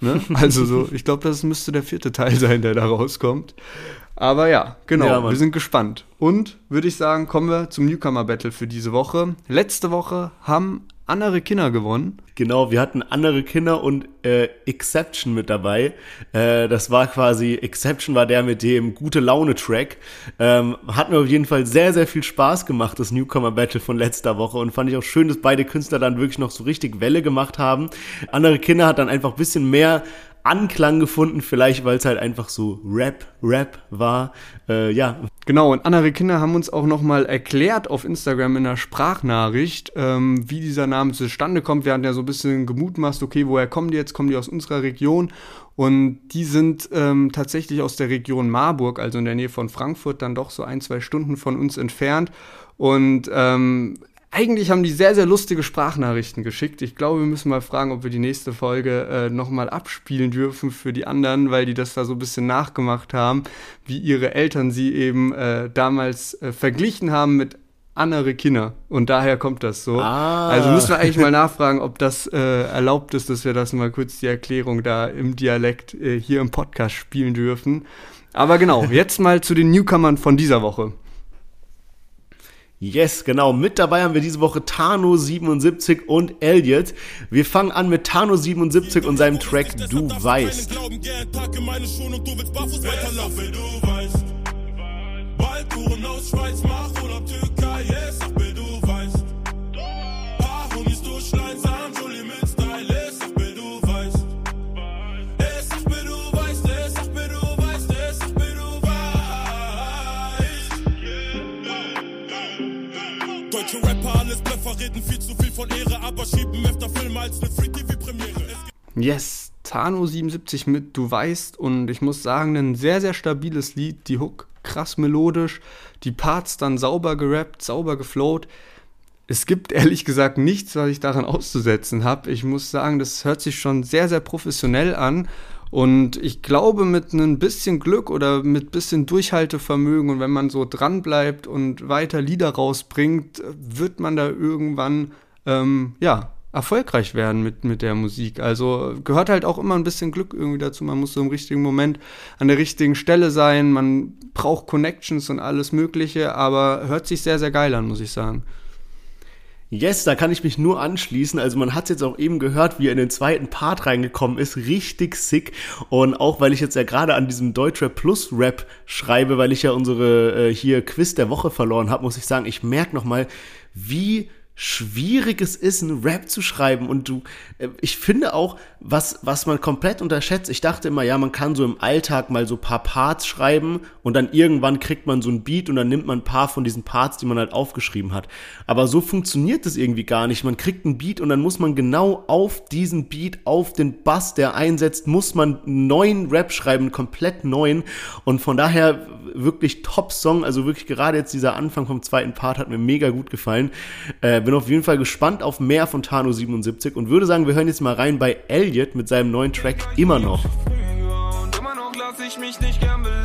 ne? Also so, ich glaube, das müsste der vierte Teil sein, der da rauskommt. Aber ja, genau, ja, wir sind gespannt. Und würde ich sagen, kommen wir zum Newcomer Battle für diese Woche. Letzte Woche haben andere Kinder gewonnen. Genau, wir hatten andere Kinder und äh, Exception mit dabei. Äh, das war quasi, Exception war der mit dem gute Laune-Track. Ähm, hat mir auf jeden Fall sehr, sehr viel Spaß gemacht, das Newcomer-Battle von letzter Woche. Und fand ich auch schön, dass beide Künstler dann wirklich noch so richtig Welle gemacht haben. Andere Kinder hat dann einfach ein bisschen mehr Anklang gefunden, vielleicht weil es halt einfach so Rap, Rap war. Äh, ja. Genau, und andere Kinder haben uns auch nochmal erklärt auf Instagram in einer Sprachnachricht, ähm, wie dieser Name zustande kommt. Wir hatten ja so ein bisschen gemutmaßt, okay, woher kommen die jetzt? Kommen die aus unserer Region? Und die sind ähm, tatsächlich aus der Region Marburg, also in der Nähe von Frankfurt, dann doch so ein, zwei Stunden von uns entfernt. Und ähm, eigentlich haben die sehr, sehr lustige Sprachnachrichten geschickt. Ich glaube, wir müssen mal fragen, ob wir die nächste Folge äh, nochmal abspielen dürfen für die anderen, weil die das da so ein bisschen nachgemacht haben, wie ihre Eltern sie eben äh, damals äh, verglichen haben mit andere Kinder. Und daher kommt das so. Ah. Also müssen wir eigentlich mal nachfragen, ob das äh, erlaubt ist, dass wir das mal kurz die Erklärung da im Dialekt äh, hier im Podcast spielen dürfen. Aber genau, jetzt mal zu den Newcomern von dieser Woche. Yes, genau. Mit dabei haben wir diese Woche Tano77 und Elliot. Wir fangen an mit Tano77 und seinem Track Du weißt. Waldtouren aus Schweiz, mach Urlaub Türkei, aber schieben öfter Filme als eine Free-TV-Premiere. Yes, Tano77 mit Du weißt und ich muss sagen, ein sehr, sehr stabiles Lied. Die Hook krass melodisch, die Parts dann sauber gerappt, sauber geflowt. Es gibt ehrlich gesagt nichts, was ich daran auszusetzen habe. Ich muss sagen, das hört sich schon sehr, sehr professionell an und ich glaube, mit ein bisschen Glück oder mit bisschen Durchhaltevermögen und wenn man so dran bleibt und weiter Lieder rausbringt, wird man da irgendwann, ähm, ja, erfolgreich werden mit, mit der Musik. Also gehört halt auch immer ein bisschen Glück irgendwie dazu. Man muss so im richtigen Moment an der richtigen Stelle sein. Man braucht Connections und alles Mögliche, aber hört sich sehr, sehr geil an, muss ich sagen. Yes, da kann ich mich nur anschließen. Also man hat jetzt auch eben gehört, wie er in den zweiten Part reingekommen ist. Richtig sick. Und auch weil ich jetzt ja gerade an diesem Deutschrap Plus Rap schreibe, weil ich ja unsere äh, hier Quiz der Woche verloren habe, muss ich sagen, ich merke nochmal, wie schwierig es ist, einen Rap zu schreiben. Und du, äh, ich finde auch, was, was man komplett unterschätzt, ich dachte immer, ja, man kann so im Alltag mal so paar Parts schreiben und dann irgendwann kriegt man so ein Beat und dann nimmt man ein paar von diesen Parts, die man halt aufgeschrieben hat. Aber so funktioniert das irgendwie gar nicht. Man kriegt ein Beat und dann muss man genau auf diesen Beat, auf den Bass, der einsetzt, muss man einen neuen Rap schreiben, komplett neuen. Und von daher wirklich Top-Song, also wirklich gerade jetzt dieser Anfang vom zweiten Part hat mir mega gut gefallen. Äh, bin auf jeden Fall gespannt auf mehr von Tano 77 und würde sagen, wir hören jetzt mal rein bei Elliot mit seinem neuen Track immer noch. Immer noch lass ich mich nicht gern belehren.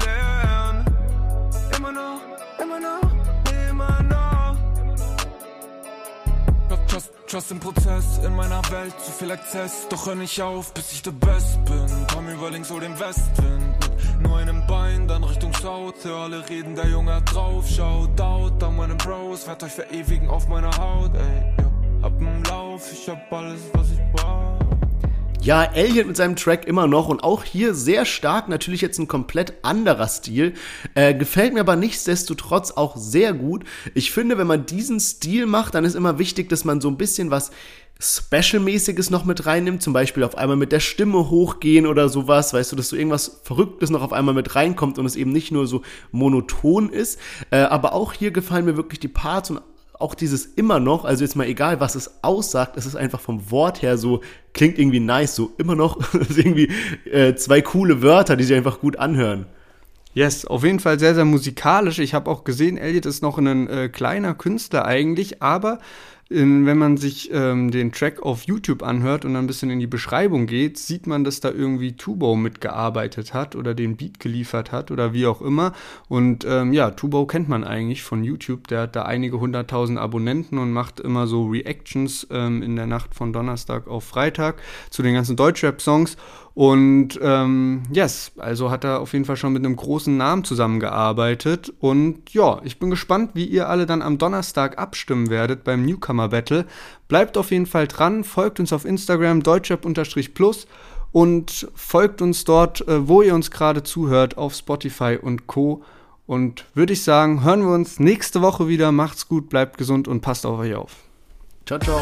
Trust, im Prozess, in meiner Welt zu viel Exzess. Doch hör nicht auf, bis ich der Best bin. Komm über links oder den Westwind. Mit nur einem Bein, dann Richtung South. Hör alle reden, der Junge hat drauf. Schaut out an meinen Bros, werd euch verewigen auf meiner Haut, ey. Ja. Hab im Lauf, ich hab alles, was ich brauch. Ja, Elliot mit seinem Track immer noch und auch hier sehr stark, natürlich jetzt ein komplett anderer Stil. Äh, gefällt mir aber nichtsdestotrotz auch sehr gut. Ich finde, wenn man diesen Stil macht, dann ist immer wichtig, dass man so ein bisschen was Special-mäßiges noch mit reinnimmt, zum Beispiel auf einmal mit der Stimme hochgehen oder sowas, weißt du, dass so irgendwas Verrücktes noch auf einmal mit reinkommt und es eben nicht nur so monoton ist. Äh, aber auch hier gefallen mir wirklich die Parts und auch dieses immer noch, also jetzt mal egal, was es aussagt, es ist einfach vom Wort her so, klingt irgendwie nice, so immer noch, irgendwie äh, zwei coole Wörter, die sich einfach gut anhören. Yes, auf jeden Fall sehr, sehr musikalisch. Ich habe auch gesehen, Elliot ist noch ein äh, kleiner Künstler eigentlich, aber in, wenn man sich ähm, den Track auf YouTube anhört und dann ein bisschen in die Beschreibung geht, sieht man, dass da irgendwie Tubo mitgearbeitet hat oder den Beat geliefert hat oder wie auch immer. Und ähm, ja, Tubo kennt man eigentlich von YouTube. Der hat da einige hunderttausend Abonnenten und macht immer so Reactions ähm, in der Nacht von Donnerstag auf Freitag zu den ganzen Deutschrap-Songs. Und ähm, yes, also hat er auf jeden Fall schon mit einem großen Namen zusammengearbeitet. Und ja, ich bin gespannt, wie ihr alle dann am Donnerstag abstimmen werdet beim Newcomer Battle. Bleibt auf jeden Fall dran, folgt uns auf Instagram deutschrap-plus und folgt uns dort, äh, wo ihr uns gerade zuhört, auf Spotify und Co. Und würde ich sagen, hören wir uns nächste Woche wieder. Macht's gut, bleibt gesund und passt auf euch auf. Ciao, ciao.